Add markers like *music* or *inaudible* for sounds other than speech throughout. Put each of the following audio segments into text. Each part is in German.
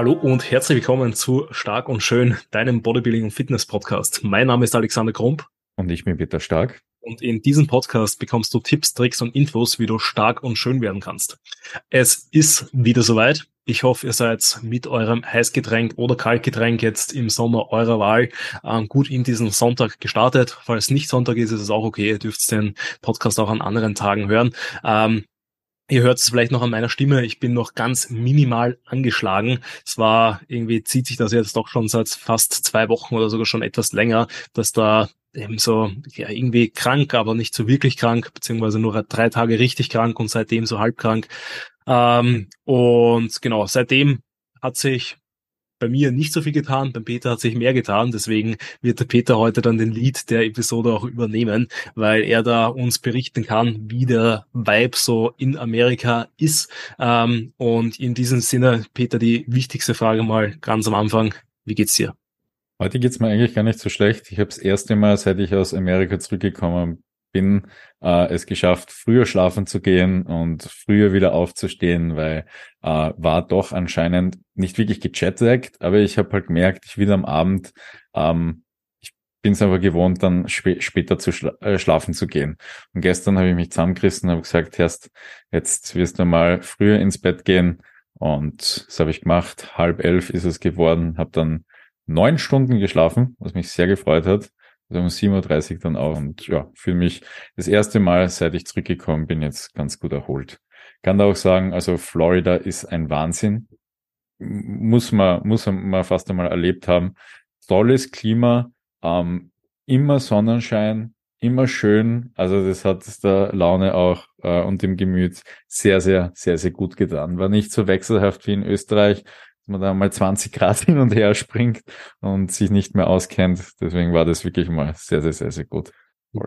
Hallo und herzlich willkommen zu Stark und Schön, deinem Bodybuilding und Fitness Podcast. Mein Name ist Alexander Krump. Und ich bin Peter Stark. Und in diesem Podcast bekommst du Tipps, Tricks und Infos, wie du stark und schön werden kannst. Es ist wieder soweit. Ich hoffe, ihr seid mit eurem Heißgetränk oder Kaltgetränk jetzt im Sommer eurer Wahl ähm, gut in diesen Sonntag gestartet. Falls nicht Sonntag ist, ist es auch okay. Ihr dürft den Podcast auch an anderen Tagen hören. Ähm, Ihr hört es vielleicht noch an meiner Stimme, ich bin noch ganz minimal angeschlagen. Es war irgendwie zieht sich das jetzt doch schon seit fast zwei Wochen oder sogar schon etwas länger, dass da eben so ja, irgendwie krank, aber nicht so wirklich krank, beziehungsweise nur drei Tage richtig krank und seitdem so halb krank. Ähm, und genau, seitdem hat sich bei mir nicht so viel getan, beim Peter hat sich mehr getan, deswegen wird der Peter heute dann den Lead der Episode auch übernehmen, weil er da uns berichten kann, wie der Vibe so in Amerika ist. Ähm, und in diesem Sinne, Peter, die wichtigste Frage mal ganz am Anfang, wie geht's dir? Heute geht's mir eigentlich gar nicht so schlecht. Ich habe das erste Mal, seit ich aus Amerika zurückgekommen bin, äh, es geschafft, früher schlafen zu gehen und früher wieder aufzustehen, weil äh, war doch anscheinend nicht wirklich gechatlaggt, aber ich habe halt gemerkt, ich will am Abend, ähm, ich bin es aber gewohnt, dann sp später zu schla äh, schlafen zu gehen. Und gestern habe ich mich zusammengerissen und habe gesagt, erst jetzt wirst du mal früher ins Bett gehen. Und das habe ich gemacht. Halb elf ist es geworden, habe dann neun Stunden geschlafen, was mich sehr gefreut hat. Also um 7.30 Uhr dann auch und ja, fühle mich das erste Mal, seit ich zurückgekommen bin, jetzt ganz gut erholt. Kann da auch sagen, also Florida ist ein Wahnsinn. Muss man, muss man fast einmal erlebt haben. Tolles Klima, ähm, immer Sonnenschein, immer schön. Also das hat es der Laune auch äh, und dem Gemüt sehr, sehr, sehr, sehr gut getan. War nicht so wechselhaft wie in Österreich, man da mal 20 Grad hin und her springt und sich nicht mehr auskennt. Deswegen war das wirklich mal sehr, sehr, sehr, sehr gut.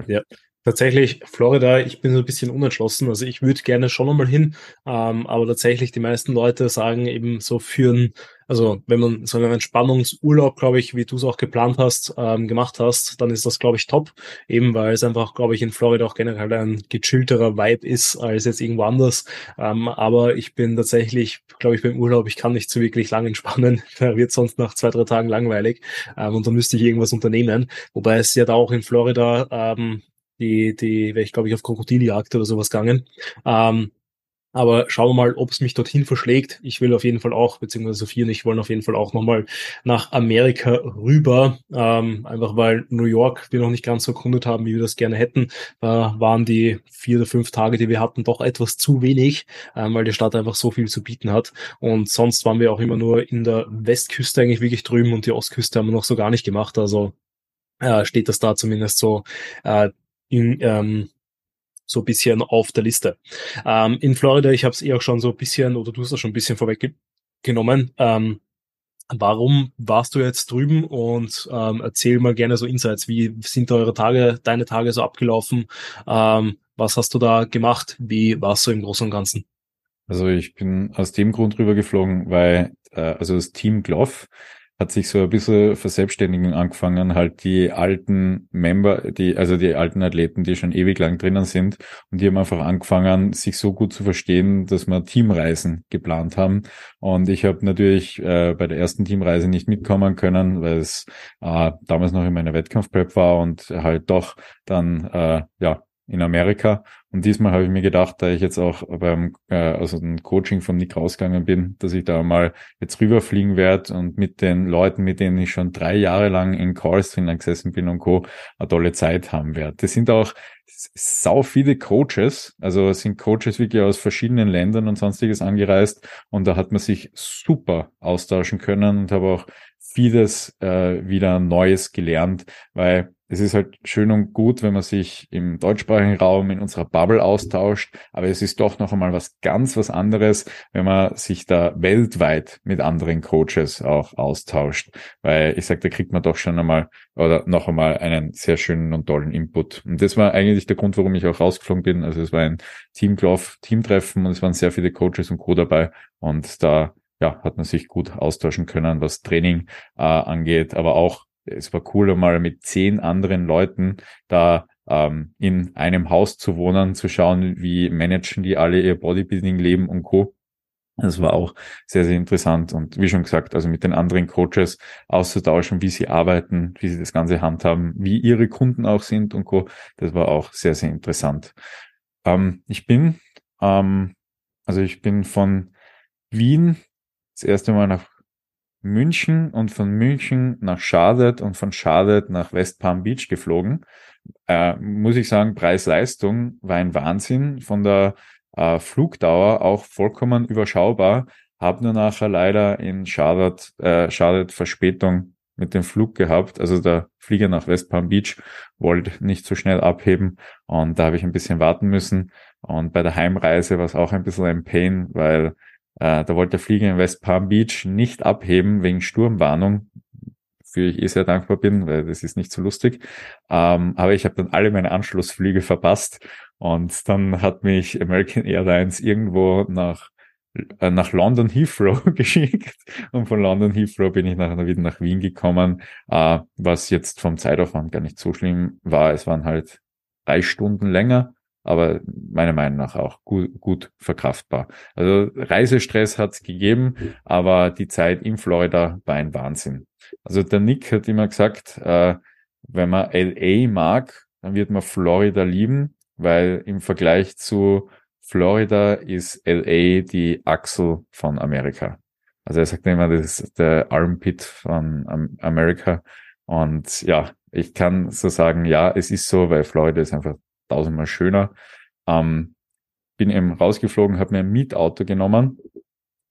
Ja, Tatsächlich, Florida, ich bin so ein bisschen unentschlossen. Also ich würde gerne schon einmal hin, ähm, aber tatsächlich die meisten Leute sagen eben so führen, also wenn man so einen Entspannungsurlaub, glaube ich, wie du es auch geplant hast, ähm, gemacht hast, dann ist das, glaube ich, top. Eben weil es einfach, glaube ich, in Florida auch generell ein gechillterer Vibe ist als jetzt irgendwo anders. Ähm, aber ich bin tatsächlich, glaube ich, beim Urlaub, ich kann nicht so wirklich lang entspannen. *laughs* da wird sonst nach zwei, drei Tagen langweilig. Ähm, und dann müsste ich irgendwas unternehmen. Wobei es ja da auch in Florida ähm, die, die, wäre ich glaube ich auf Krokodiljagd oder sowas gegangen. Ähm, aber schauen wir mal, ob es mich dorthin verschlägt. Ich will auf jeden Fall auch, beziehungsweise Sophie und ich wollen auf jeden Fall auch nochmal nach Amerika rüber. Ähm, einfach weil New York wir noch nicht ganz so erkundet haben, wie wir das gerne hätten. Da waren die vier oder fünf Tage, die wir hatten, doch etwas zu wenig, ähm, weil die Stadt einfach so viel zu bieten hat. Und sonst waren wir auch immer nur in der Westküste eigentlich wirklich drüben und die Ostküste haben wir noch so gar nicht gemacht. Also äh, steht das da zumindest so äh, in, ähm, so ein bisschen auf der Liste. Ähm, in Florida, ich habe es eh auch schon so ein bisschen, oder du hast es schon ein bisschen vorweggenommen. Ähm, warum warst du jetzt drüben und ähm, erzähl mal gerne so Insights. Wie sind eure Tage, deine Tage so abgelaufen? Ähm, was hast du da gemacht? Wie warst du im Großen und Ganzen? Also ich bin aus dem Grund rübergeflogen, weil äh, also das Team Gloff hat sich so ein bisschen verselbstständigen angefangen, halt die alten Member, die, also die alten Athleten, die schon ewig lang drinnen sind und die haben einfach angefangen, sich so gut zu verstehen, dass wir Teamreisen geplant haben. Und ich habe natürlich äh, bei der ersten Teamreise nicht mitkommen können, weil es äh, damals noch in meiner Wettkampfprep war und halt doch dann äh, ja in Amerika. Und diesmal habe ich mir gedacht, da ich jetzt auch beim äh, also ein Coaching von Nick rausgegangen bin, dass ich da mal jetzt rüberfliegen werde und mit den Leuten, mit denen ich schon drei Jahre lang in Calls drin gesessen bin und Co. eine tolle Zeit haben werde. Das sind auch sau viele Coaches, also es sind Coaches wirklich aus verschiedenen Ländern und sonstiges angereist und da hat man sich super austauschen können und habe auch vieles äh, wieder Neues gelernt, weil es ist halt schön und gut, wenn man sich im deutschsprachigen Raum in unserer Bubble austauscht, aber es ist doch noch einmal was ganz was anderes, wenn man sich da weltweit mit anderen Coaches auch austauscht, weil ich sag, da kriegt man doch schon einmal oder noch einmal einen sehr schönen und tollen Input. Und das war eigentlich der Grund, warum ich auch rausgeflogen bin. Also es war ein Teamtreffen und es waren sehr viele Coaches und Co. dabei und da ja, hat man sich gut austauschen können, was Training äh, angeht, aber auch es war cool, mal mit zehn anderen Leuten da ähm, in einem Haus zu wohnen, zu schauen, wie managen die alle ihr Bodybuilding-Leben und Co. Das war auch sehr, sehr interessant und wie schon gesagt, also mit den anderen Coaches auszutauschen, wie sie arbeiten, wie sie das Ganze handhaben, wie ihre Kunden auch sind und Co. Das war auch sehr, sehr interessant. Ähm, ich bin, ähm, also ich bin von Wien das erste Mal nach München und von München nach Charlotte und von Charlotte nach West Palm Beach geflogen. Äh, muss ich sagen, Preis-Leistung war ein Wahnsinn. Von der äh, Flugdauer auch vollkommen überschaubar. Hab nur nachher leider in Charlotte, äh, Charlotte Verspätung mit dem Flug gehabt. Also der Flieger nach West Palm Beach wollte nicht so schnell abheben und da habe ich ein bisschen warten müssen. Und bei der Heimreise war es auch ein bisschen ein Pain, weil äh, da wollte der Flieger in West Palm Beach nicht abheben wegen Sturmwarnung, für ich eh sehr dankbar bin, weil das ist nicht so lustig. Ähm, aber ich habe dann alle meine Anschlussflüge verpasst und dann hat mich American Airlines irgendwo nach äh, nach London Heathrow *laughs* geschickt und von London Heathrow bin ich nachher wieder nach Wien gekommen, äh, was jetzt vom Zeitaufwand gar nicht so schlimm war. Es waren halt drei Stunden länger, aber meiner Meinung nach auch gut, gut verkraftbar. Also Reisestress hat es gegeben, aber die Zeit in Florida war ein Wahnsinn. Also der Nick hat immer gesagt, äh, wenn man LA mag, dann wird man Florida lieben, weil im Vergleich zu Florida ist LA die Achsel von Amerika. Also er sagt immer, das ist der Armpit von Amerika. Und ja, ich kann so sagen, ja, es ist so, weil Florida ist einfach tausendmal schöner. Ähm, bin eben rausgeflogen, habe mir ein Mietauto genommen.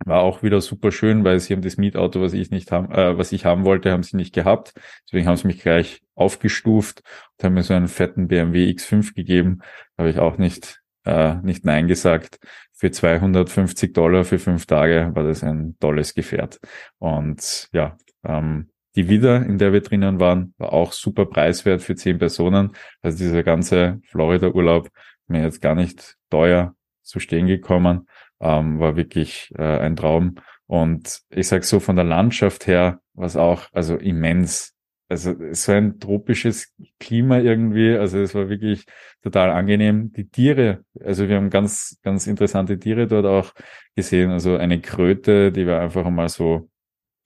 War auch wieder super schön, weil sie haben das Mietauto, was ich nicht haben, äh, was ich haben wollte, haben sie nicht gehabt. Deswegen haben sie mich gleich aufgestuft und haben mir so einen fetten BMW X5 gegeben. Habe ich auch nicht, äh, nicht Nein gesagt. Für 250 Dollar für fünf Tage war das ein tolles Gefährt. Und ja, ähm, die Villa, in der wir drinnen waren, war auch super preiswert für zehn Personen. Also dieser ganze Florida-Urlaub mir jetzt gar nicht teuer zu stehen gekommen, ähm, war wirklich äh, ein Traum. Und ich sag so von der Landschaft her, was auch also immens. Also so ein tropisches Klima irgendwie. Also es war wirklich total angenehm. Die Tiere, also wir haben ganz, ganz interessante Tiere dort auch gesehen. Also eine Kröte, die war einfach mal so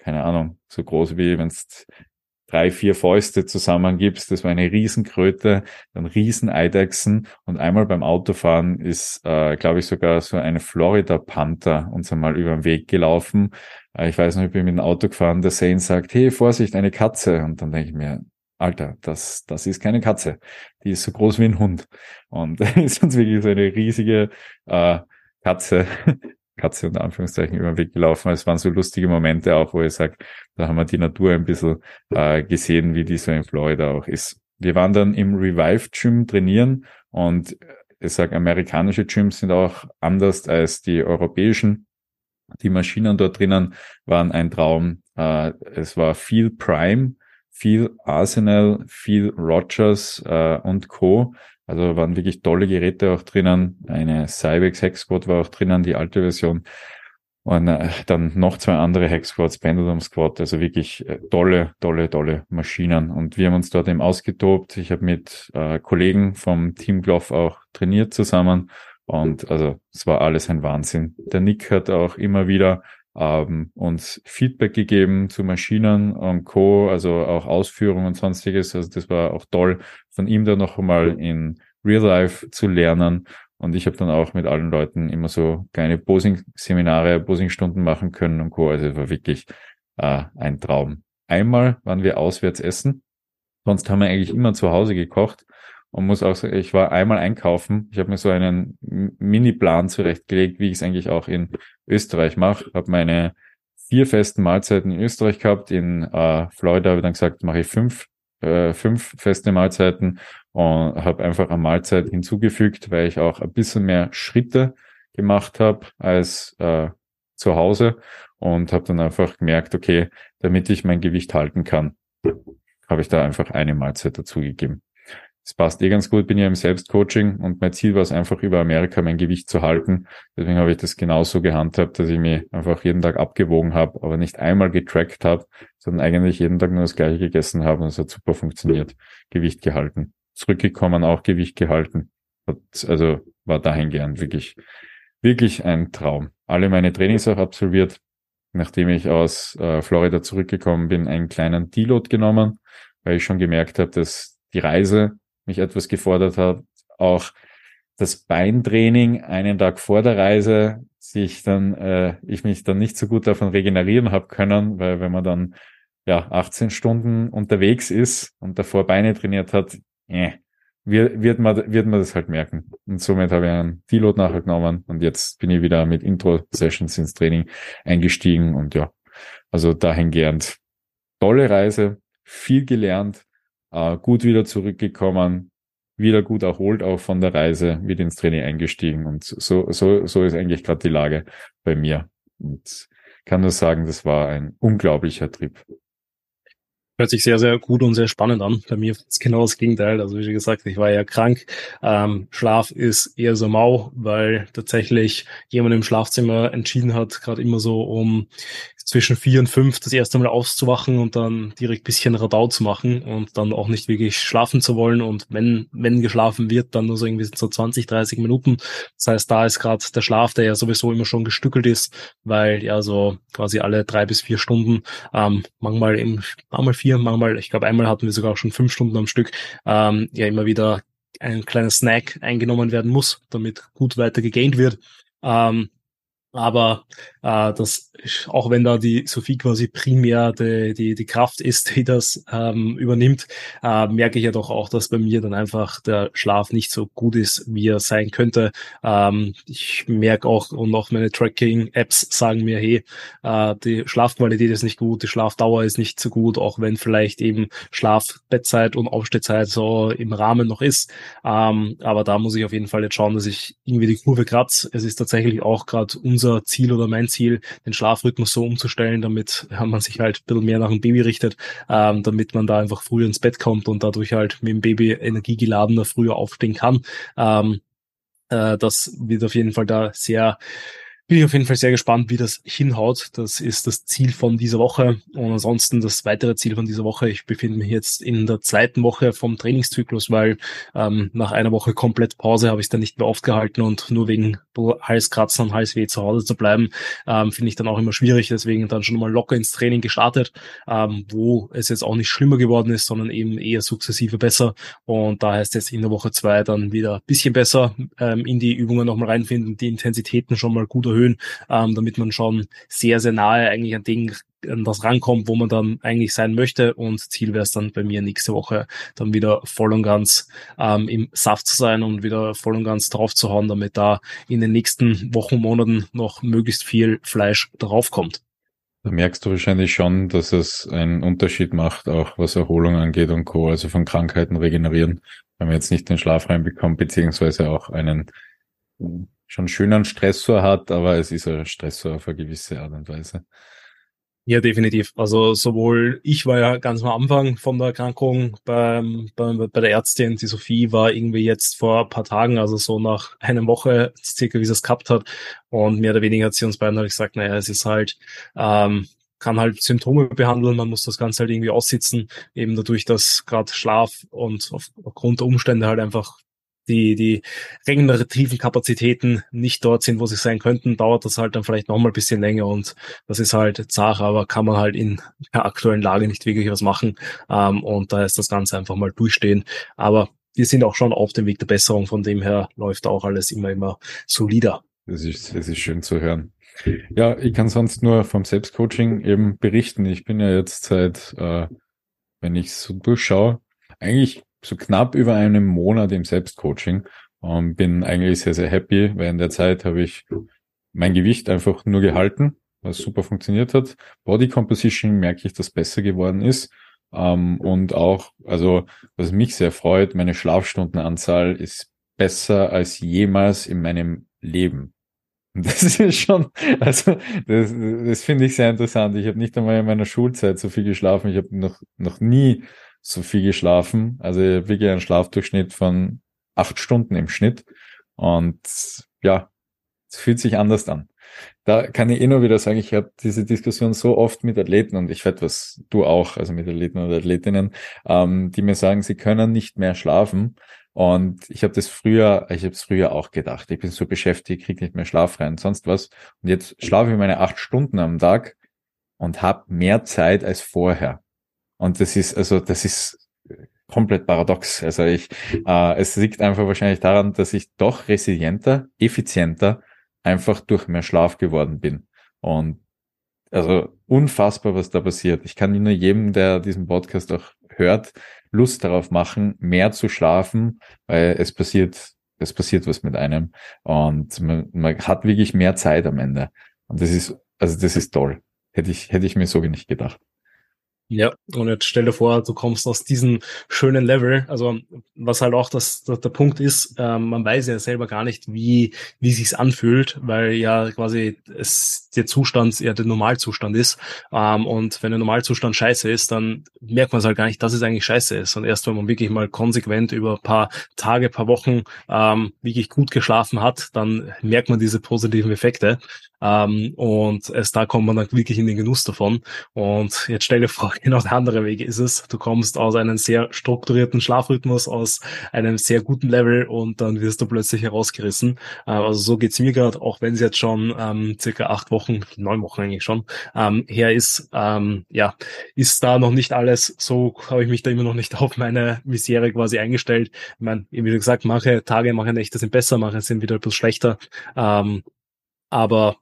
keine Ahnung, so groß wie wenn es drei, vier Fäuste zusammengibst. Das war eine Riesenkröte, dann Rieseneidechsen und einmal beim Autofahren ist, äh, glaube ich, sogar so eine Florida Panther uns einmal über den Weg gelaufen. Äh, ich weiß noch, ich bin mit dem Auto gefahren, der Zane sagt, hey, Vorsicht, eine Katze. Und dann denke ich mir, Alter, das, das ist keine Katze. Die ist so groß wie ein Hund. Und *laughs* ist uns wirklich so eine riesige äh, Katze Katze unter Anführungszeichen über den Weg gelaufen. Es waren so lustige Momente auch, wo ich sage, da haben wir die Natur ein bisschen äh, gesehen, wie die so in Florida auch ist. Wir waren dann im Revive Gym trainieren und ich sage, amerikanische Gyms sind auch anders als die europäischen. Die Maschinen dort drinnen waren ein Traum. Äh, es war viel Prime, viel Arsenal, viel Rogers äh, und Co. Also waren wirklich tolle Geräte auch drinnen. Eine Cybex Hex Squad war auch drinnen, die alte Version. Und äh, dann noch zwei andere Hex Squads, Pendulum Squad, also wirklich äh, tolle, tolle, tolle Maschinen. Und wir haben uns dort eben ausgetobt. Ich habe mit äh, Kollegen vom Team Gloff auch trainiert zusammen. Und also es war alles ein Wahnsinn. Der Nick hat auch immer wieder ähm, uns Feedback gegeben zu Maschinen und Co., also auch Ausführungen und sonstiges. Also das war auch toll, von ihm da noch einmal in Real Life zu lernen. Und ich habe dann auch mit allen Leuten immer so kleine Posing-Seminare, Posing-Stunden machen können und Co. Also es war wirklich äh, ein Traum. Einmal waren wir auswärts essen. Sonst haben wir eigentlich immer zu Hause gekocht und muss auch sagen, ich war einmal einkaufen. Ich habe mir so einen Mini-Plan zurechtgelegt, wie ich es eigentlich auch in Österreich mache. Habe meine vier festen Mahlzeiten in Österreich gehabt. In äh, Florida habe ich dann gesagt, mache ich fünf, äh, fünf feste Mahlzeiten und habe einfach eine Mahlzeit hinzugefügt, weil ich auch ein bisschen mehr Schritte gemacht habe als äh, zu Hause und habe dann einfach gemerkt, okay, damit ich mein Gewicht halten kann, habe ich da einfach eine Mahlzeit dazugegeben es passt eh ganz gut, bin ja im Selbstcoaching und mein Ziel war es einfach über Amerika mein Gewicht zu halten. Deswegen habe ich das genauso gehandhabt, dass ich mich einfach jeden Tag abgewogen habe, aber nicht einmal getrackt habe, sondern eigentlich jeden Tag nur das gleiche gegessen habe und es hat super funktioniert. Gewicht gehalten. Zurückgekommen, auch Gewicht gehalten. Hat, also war dahingehend wirklich, wirklich ein Traum. Alle meine Trainings auch absolviert, nachdem ich aus äh, Florida zurückgekommen bin, einen kleinen Deload genommen, weil ich schon gemerkt habe, dass die Reise mich etwas gefordert hat. Auch das Beintraining einen Tag vor der Reise sich dann, äh, ich mich dann nicht so gut davon regenerieren habe können, weil wenn man dann ja 18 Stunden unterwegs ist und davor Beine trainiert hat, äh, wird, wird, man, wird man das halt merken. Und somit habe ich einen Deload nachher genommen und jetzt bin ich wieder mit Intro-Sessions ins Training eingestiegen und ja, also dahingehend tolle Reise, viel gelernt, äh, gut wieder zurückgekommen, wieder gut erholt auch von der Reise, wieder ins Training eingestiegen und so, so, so ist eigentlich gerade die Lage bei mir. Und kann nur sagen, das war ein unglaublicher Trip. Hört sich sehr, sehr gut und sehr spannend an. Bei mir ist genau das Gegenteil. Also wie gesagt, ich war ja krank. Ähm, Schlaf ist eher so mau, weil tatsächlich jemand im Schlafzimmer entschieden hat, gerade immer so um zwischen vier und fünf das erste Mal auszuwachen und dann direkt bisschen Radau zu machen und dann auch nicht wirklich schlafen zu wollen. Und wenn, wenn geschlafen wird, dann nur so irgendwie so 20, 30 Minuten. Das heißt, da ist gerade der Schlaf, der ja sowieso immer schon gestückelt ist, weil ja so quasi alle drei bis vier Stunden, ähm, manchmal im, manchmal vier, manchmal, ich glaube einmal hatten wir sogar auch schon fünf Stunden am Stück, ähm, ja immer wieder ein kleiner Snack eingenommen werden muss, damit gut weiter gegaint wird. Ähm, aber äh, das, auch wenn da die Sophie quasi primär die, die, die Kraft ist, die das ähm, übernimmt, äh, merke ich ja doch auch, dass bei mir dann einfach der Schlaf nicht so gut ist, wie er sein könnte. Ähm, ich merke auch, und auch meine Tracking-Apps sagen mir, hey, äh, die Schlafqualität ist nicht gut, die Schlafdauer ist nicht so gut, auch wenn vielleicht eben Schlaf, Bettzeit und Aufstehzeit so im Rahmen noch ist. Ähm, aber da muss ich auf jeden Fall jetzt schauen, dass ich irgendwie die Kurve kratze. Es ist tatsächlich auch gerade unser Ziel oder mein Ziel, den Schlafrhythmus so umzustellen, damit man sich halt ein bisschen mehr nach dem Baby richtet, ähm, damit man da einfach früher ins Bett kommt und dadurch halt mit dem Baby energiegeladener früher aufstehen kann. Ähm, äh, das wird auf jeden Fall da sehr bin ich auf jeden Fall sehr gespannt, wie das hinhaut. Das ist das Ziel von dieser Woche. Und ansonsten das weitere Ziel von dieser Woche. Ich befinde mich jetzt in der zweiten Woche vom Trainingszyklus, weil ähm, nach einer Woche komplett Pause habe ich es dann nicht mehr aufgehalten und nur wegen Halskratzen und Halsweh zu Hause zu bleiben, ähm, finde ich dann auch immer schwierig. Deswegen dann schon mal locker ins Training gestartet, ähm, wo es jetzt auch nicht schlimmer geworden ist, sondern eben eher sukzessive besser. Und da heißt jetzt in der Woche zwei dann wieder bisschen besser ähm, in die Übungen nochmal reinfinden, die Intensitäten schon mal gut erhöhen, ähm, damit man schon sehr, sehr nahe eigentlich an Dingen an das rankommt, wo man dann eigentlich sein möchte. Und Ziel wäre es dann bei mir nächste Woche dann wieder voll und ganz ähm, im Saft zu sein und wieder voll und ganz drauf zu hauen, damit da in den nächsten Wochen, Monaten noch möglichst viel Fleisch draufkommt. Da merkst du wahrscheinlich schon, dass es einen Unterschied macht, auch was Erholung angeht und Co., also von Krankheiten regenerieren, wenn man jetzt nicht den Schlaf reinbekommt, beziehungsweise auch einen schon schönen Stressor hat, aber es ist ein Stressor auf eine gewisse Art und Weise. Ja, definitiv. Also sowohl ich war ja ganz am Anfang von der Erkrankung beim, beim, bei der Ärztin, die Sophie war irgendwie jetzt vor ein paar Tagen, also so nach einer Woche circa, wie sie es gehabt hat. Und mehr oder weniger hat sie uns beiden halt gesagt, naja, es ist halt, ähm, kann halt Symptome behandeln, man muss das Ganze halt irgendwie aussitzen, eben dadurch, dass gerade Schlaf und aufgrund der Umstände halt einfach die, die regenerativen Kapazitäten nicht dort sind, wo sie sein könnten, dauert das halt dann vielleicht noch mal ein bisschen länger und das ist halt zart, aber kann man halt in der aktuellen Lage nicht wirklich was machen ähm, und da ist das Ganze einfach mal durchstehen. Aber wir sind auch schon auf dem Weg der Besserung, von dem her läuft auch alles immer, immer solider. Das ist, das ist schön zu hören. Ja, ich kann sonst nur vom Selbstcoaching eben berichten. Ich bin ja jetzt seit, äh, wenn ich so durchschaue, eigentlich so knapp über einem Monat im Selbstcoaching und bin eigentlich sehr, sehr happy, weil in der Zeit habe ich mein Gewicht einfach nur gehalten, was super funktioniert hat. Body Composition merke ich, dass besser geworden ist. Ähm, und auch, also, was mich sehr freut, meine Schlafstundenanzahl ist besser als jemals in meinem Leben. *laughs* das ist schon, also das, das finde ich sehr interessant. Ich habe nicht einmal in meiner Schulzeit so viel geschlafen. Ich habe noch, noch nie so viel geschlafen. Also wirklich ein Schlafdurchschnitt von acht Stunden im Schnitt. Und ja, es fühlt sich anders an. Da kann ich eh nur wieder sagen, ich habe diese Diskussion so oft mit Athleten und ich werde was, du auch, also mit Athleten und Athletinnen, ähm, die mir sagen, sie können nicht mehr schlafen. Und ich habe das früher, ich habe es früher auch gedacht. Ich bin so beschäftigt, krieg nicht mehr Schlaf rein, sonst was. Und jetzt schlafe ich meine acht Stunden am Tag und habe mehr Zeit als vorher. Und das ist, also das ist komplett paradox. Also ich, äh, es liegt einfach wahrscheinlich daran, dass ich doch resilienter, effizienter einfach durch mehr Schlaf geworden bin. Und also unfassbar, was da passiert. Ich kann nur jedem, der diesen Podcast auch hört, Lust darauf machen, mehr zu schlafen, weil es passiert, es passiert was mit einem und man, man hat wirklich mehr Zeit am Ende. Und das ist, also das ist toll. Hätte ich, hätte ich mir so nicht gedacht. Ja, und jetzt stell dir vor, du kommst aus diesem schönen Level. Also was halt auch das, das der Punkt ist, ähm, man weiß ja selber gar nicht, wie wie sich's anfühlt, weil ja quasi es der Zustand ja der Normalzustand ist. Ähm, und wenn der Normalzustand scheiße ist, dann merkt man es halt gar nicht, dass es eigentlich scheiße ist. Und erst wenn man wirklich mal konsequent über paar Tage, paar Wochen ähm, wirklich gut geschlafen hat, dann merkt man diese positiven Effekte. Ähm, und erst da kommt man dann wirklich in den Genuss davon. Und jetzt stell dir vor, *laughs* genau der andere Weg ist es. Du kommst aus einem sehr strukturierten Schlafrhythmus, aus einem sehr guten Level und dann wirst du plötzlich herausgerissen. Äh, also so geht's mir gerade, auch wenn es jetzt schon ähm, circa acht Wochen, neun Wochen eigentlich schon, ähm, her ist. Ähm, ja, ist da noch nicht alles so, habe ich mich da immer noch nicht *laughs* auf meine Misere quasi eingestellt. Ich meine, wie gesagt, manche Tage, manche Nächte sind besser, manche sind wieder etwas schlechter. Ähm, aber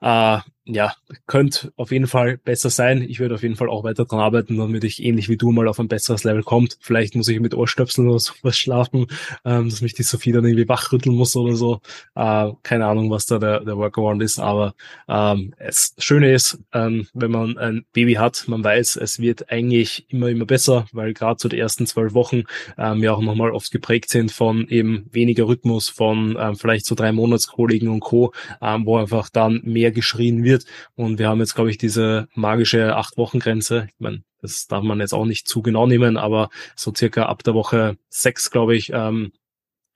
äh, ja, könnte auf jeden Fall besser sein. Ich würde auf jeden Fall auch weiter dran arbeiten, damit ich ähnlich wie du mal auf ein besseres Level kommt. Vielleicht muss ich mit Ohrstöpseln oder sowas schlafen, ähm, dass mich die Sophie dann irgendwie wachrütteln muss oder so. Äh, keine Ahnung, was da der, der Workaround ist, aber ähm, das Schöne ist, ähm, wenn man ein Baby hat, man weiß, es wird eigentlich immer, immer besser, weil gerade zu so den ersten zwölf Wochen ähm, ja auch nochmal oft geprägt sind von eben weniger Rhythmus, von ähm, vielleicht so drei Monatskoliken und Co., ähm, wo einfach dann mehr geschrien wird wird. Und wir haben jetzt, glaube ich, diese magische Acht-Wochen-Grenze. Ich meine, das darf man jetzt auch nicht zu genau nehmen, aber so circa ab der Woche sechs, glaube ich, ähm,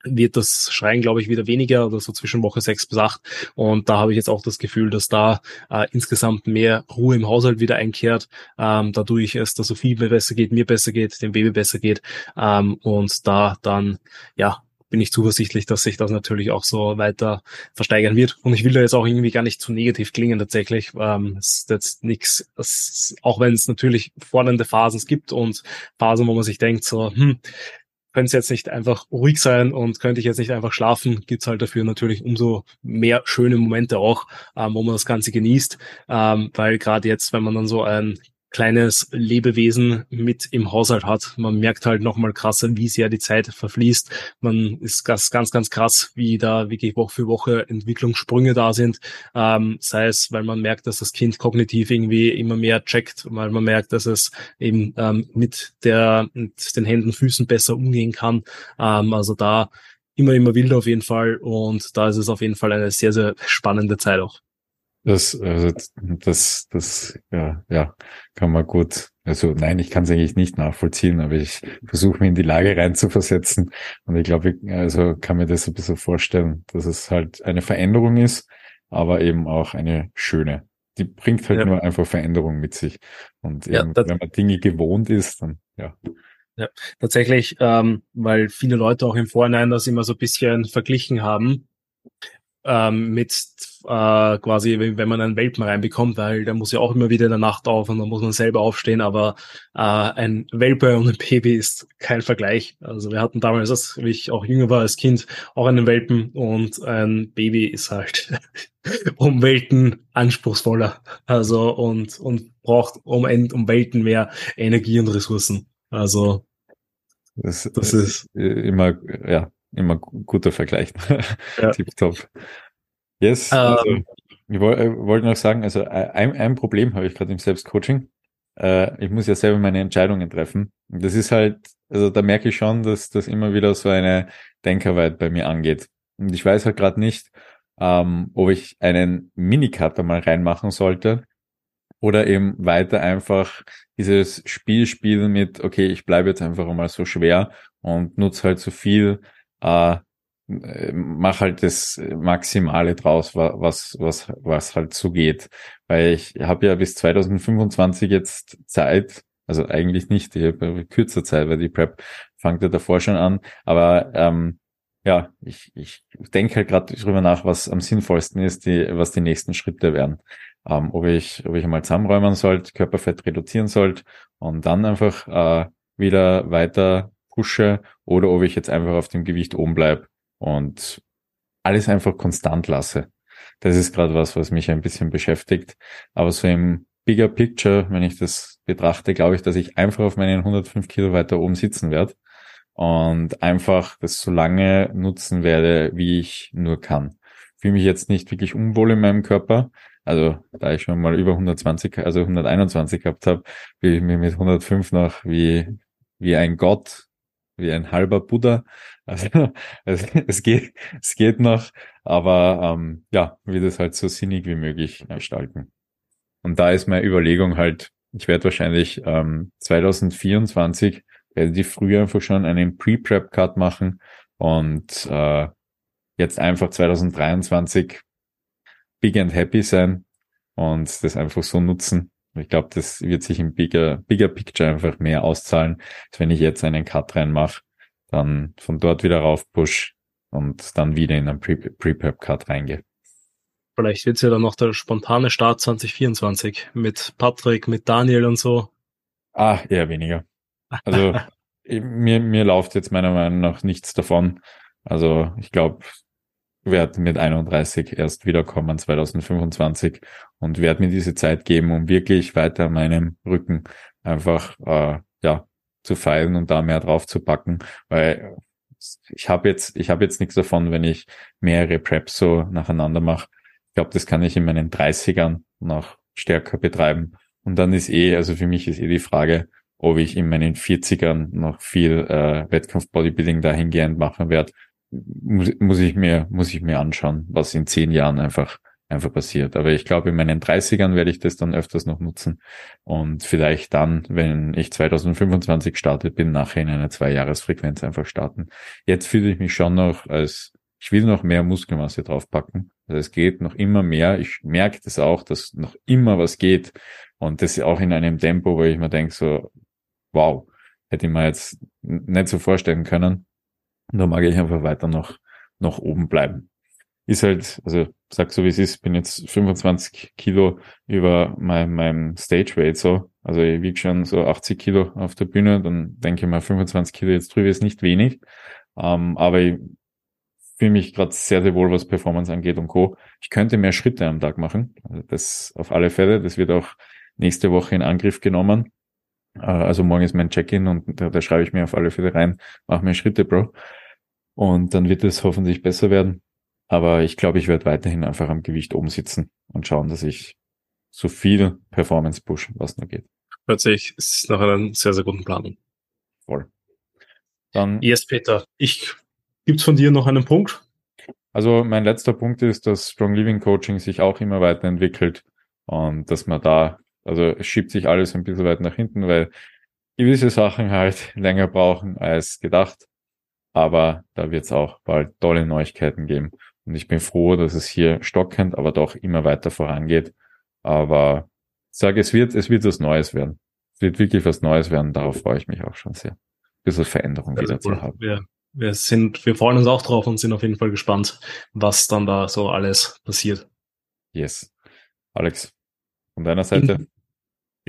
wird das Schreien, glaube ich, wieder weniger oder so zwischen Woche sechs bis acht. Und da habe ich jetzt auch das Gefühl, dass da äh, insgesamt mehr Ruhe im Haushalt wieder einkehrt, ähm, dadurch es der Sophie besser geht, mir besser geht, dem Baby besser geht und da dann ja bin ich zuversichtlich, dass sich das natürlich auch so weiter versteigern wird. Und ich will da jetzt auch irgendwie gar nicht zu negativ klingen tatsächlich. Ähm, es ist jetzt nichts, auch wenn es natürlich fordernde Phasen gibt und Phasen, wo man sich denkt, so, hm, könnte es jetzt nicht einfach ruhig sein und könnte ich jetzt nicht einfach schlafen, gibt's halt dafür natürlich umso mehr schöne Momente auch, ähm, wo man das Ganze genießt. Ähm, weil gerade jetzt, wenn man dann so ein kleines Lebewesen mit im Haushalt hat. Man merkt halt nochmal krasser, wie sehr die Zeit verfließt. Man ist ganz, ganz, ganz krass, wie da wirklich Woche für Woche Entwicklungssprünge da sind. Ähm, sei es, weil man merkt, dass das Kind kognitiv irgendwie immer mehr checkt, weil man merkt, dass es eben ähm, mit der, mit den Händen, Füßen besser umgehen kann. Ähm, also da immer, immer wilder auf jeden Fall. Und da ist es auf jeden Fall eine sehr, sehr spannende Zeit auch. Das, also das, das, ja, ja, kann man gut. Also nein, ich kann es eigentlich nicht nachvollziehen, aber ich versuche mich in die Lage reinzuversetzen. Und ich glaube, also kann mir das ein bisschen vorstellen, dass es halt eine Veränderung ist, aber eben auch eine schöne. Die bringt halt ja. nur einfach Veränderung mit sich. Und eben, ja, wenn man Dinge gewohnt ist, dann ja. Ja, tatsächlich, ähm, weil viele Leute auch im Vorhinein das immer so ein bisschen verglichen haben ähm, mit äh, quasi, wenn man einen Welpen reinbekommt, weil der muss ja auch immer wieder in der Nacht auf und dann muss man selber aufstehen, aber äh, ein Welpe und ein Baby ist kein Vergleich. Also wir hatten damals, als ich auch jünger war als Kind, auch einen Welpen und ein Baby ist halt *laughs* um Welten anspruchsvoller. Also und, und braucht um, um Welten mehr Energie und Ressourcen. Also das, das ist immer, ja, immer guter Vergleich. *laughs* Ja. Tipptopp. Yes. Um, also, ähm. ich wollte wollt noch sagen, also ein, ein Problem habe ich gerade im Selbstcoaching. Äh, ich muss ja selber meine Entscheidungen treffen. Und das ist halt, also da merke ich schon, dass das immer wieder so eine Denkarbeit bei mir angeht. Und ich weiß halt gerade nicht, ähm, ob ich einen Minicutter mal reinmachen sollte oder eben weiter einfach dieses Spiel spielen mit, okay, ich bleibe jetzt einfach einmal so schwer und nutze halt so viel äh, mach halt das Maximale draus, was, was, was halt so geht. Weil ich habe ja bis 2025 jetzt Zeit, also eigentlich nicht, ich habe kürzer Zeit, weil die Prep fangt ihr davor schon an. Aber ähm, ja, ich, ich denke halt gerade drüber nach, was am sinnvollsten ist, die, was die nächsten Schritte wären. Ähm, ob ich, ob ich einmal zusammenräumen sollte, Körperfett reduzieren sollte und dann einfach äh, wieder weiter pushe oder ob ich jetzt einfach auf dem Gewicht oben bleib und alles einfach konstant lasse. Das ist gerade was, was mich ein bisschen beschäftigt. Aber so im Bigger Picture, wenn ich das betrachte, glaube ich, dass ich einfach auf meinen 105 Kilo weiter oben sitzen werde und einfach das so lange nutzen werde, wie ich nur kann. Fühle mich jetzt nicht wirklich unwohl in meinem Körper. Also da ich schon mal über 120, also 121 gehabt habe, fühle ich mich mit 105 noch wie, wie ein Gott, wie ein halber Buddha. Also *laughs* es, es geht, es geht noch, aber ähm, ja, wie das halt so sinnig wie möglich gestalten. Und da ist meine Überlegung halt, ich werde wahrscheinlich ähm, 2024 relativ früh einfach schon einen Pre-Prep-Cut machen und äh, jetzt einfach 2023 big and happy sein und das einfach so nutzen. Ich glaube, das wird sich im bigger, bigger Picture einfach mehr auszahlen, als wenn ich jetzt einen Cut reinmache, dann von dort wieder rauf push und dann wieder in einen Pre-Prep-Cut reingehe. Vielleicht wird es ja dann noch der spontane Start 2024 mit Patrick, mit Daniel und so. Ah, eher weniger. Also *laughs* mir, mir läuft jetzt meiner Meinung nach nichts davon. Also ich glaube, werde mit 31 erst wiederkommen 2025 und werde mir diese Zeit geben, um wirklich weiter meinem Rücken einfach äh, ja zu feilen und da mehr drauf zu packen, weil ich habe jetzt ich habe jetzt nichts davon, wenn ich mehrere Preps so nacheinander mache ich glaube, das kann ich in meinen 30ern noch stärker betreiben. Und dann ist eh, also für mich ist eh die Frage, ob ich in meinen 40ern noch viel äh, Wettkampf-Bodybuilding dahingehend machen werde. Muss, muss ich mir, muss ich mir anschauen, was in zehn Jahren einfach einfach passiert. Aber ich glaube, in meinen 30ern werde ich das dann öfters noch nutzen und vielleicht dann, wenn ich 2025 startet bin, nachher in einer Zwei-Jahres-Frequenz einfach starten. Jetzt fühle ich mich schon noch als ich will noch mehr Muskelmasse draufpacken. Also es geht noch immer mehr. Ich merke das auch, dass noch immer was geht. Und das auch in einem Tempo, wo ich mir denke, so, wow, hätte ich mir jetzt nicht so vorstellen können. Und da mag ich einfach weiter noch, noch oben bleiben. Ist halt, also sag so wie es ist, bin jetzt 25 Kilo über mein, meinem Stage Weight so. Also ich wiege schon so 80 Kilo auf der Bühne, dann denke ich mal 25 Kilo jetzt drüber ist nicht wenig. Ähm, aber ich fühle mich gerade sehr, sehr wohl, was Performance angeht und Co. Ich könnte mehr Schritte am Tag machen. Also das auf alle Fälle. Das wird auch nächste Woche in Angriff genommen. Äh, also morgen ist mein Check-in und da, da schreibe ich mir auf alle Fälle rein, mach mehr Schritte, Bro. Und dann wird es hoffentlich besser werden. Aber ich glaube, ich werde weiterhin einfach am Gewicht oben sitzen und schauen, dass ich so viel Performance push, was nur geht. Hört sich, ist nach einer sehr, sehr guten Planung. Voll. Dann. Yes, Peter. Ich Gibt es von dir noch einen Punkt? Also mein letzter Punkt ist, dass Strong Living Coaching sich auch immer weiterentwickelt und dass man da, also es schiebt sich alles ein bisschen weit nach hinten, weil gewisse Sachen halt *laughs* länger brauchen als gedacht. Aber da wird es auch bald tolle Neuigkeiten geben. Und ich bin froh, dass es hier stockend, aber doch immer weiter vorangeht. Aber ich sage, es wird, es wird was Neues werden. Es wird wirklich was Neues werden. Darauf freue ich mich auch schon sehr. Ein bisschen Veränderung wieder cool. zu haben. Ja, wir sind, wir freuen uns auch drauf und sind auf jeden Fall gespannt, was dann da so alles passiert. Yes. Alex, von deiner Seite? In,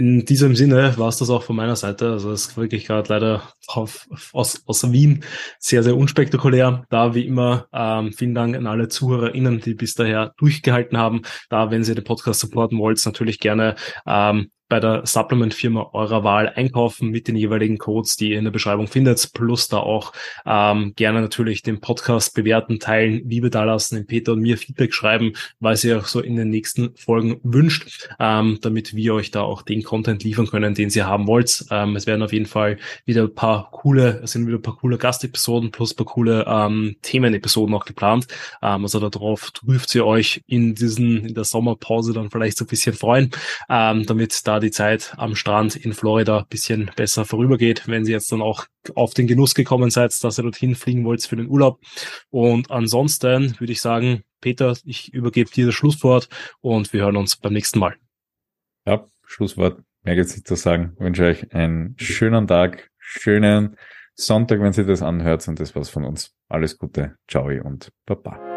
in diesem Sinne war es das auch von meiner Seite. Also es ist wirklich gerade leider auf, aus, aus Wien sehr, sehr unspektakulär. Da wie immer ähm, vielen Dank an alle ZuhörerInnen, die bis daher durchgehalten haben. Da, wenn Sie den Podcast supporten wollt, natürlich gerne ähm, bei der Supplement-Firma eurer Wahl einkaufen mit den jeweiligen Codes, die ihr in der Beschreibung findet, plus da auch ähm, gerne natürlich den Podcast bewerten, teilen, Liebe dalassen, dem Peter und mir Feedback schreiben, was ihr auch so in den nächsten Folgen wünscht, ähm, damit wir euch da auch den Content liefern können, den ihr haben wollt. Ähm, es werden auf jeden Fall wieder ein paar coole, es sind wieder ein paar coole Gastepisoden plus ein paar coole ähm, Themenepisoden auch geplant. Ähm, also darauf dürft ihr euch in diesen, in der Sommerpause dann vielleicht so ein bisschen freuen, ähm, damit die Zeit am Strand in Florida bisschen besser vorübergeht, wenn Sie jetzt dann auch auf den Genuss gekommen seid, dass ihr dorthin fliegen wollt für den Urlaub. Und ansonsten würde ich sagen, Peter, ich übergebe dir das Schlusswort und wir hören uns beim nächsten Mal. Ja, Schlusswort. Mehr gibt es nicht zu sagen. Ich wünsche euch einen schönen Tag, schönen Sonntag, wenn Sie das anhört und das war's von uns. Alles Gute, ciao und baba.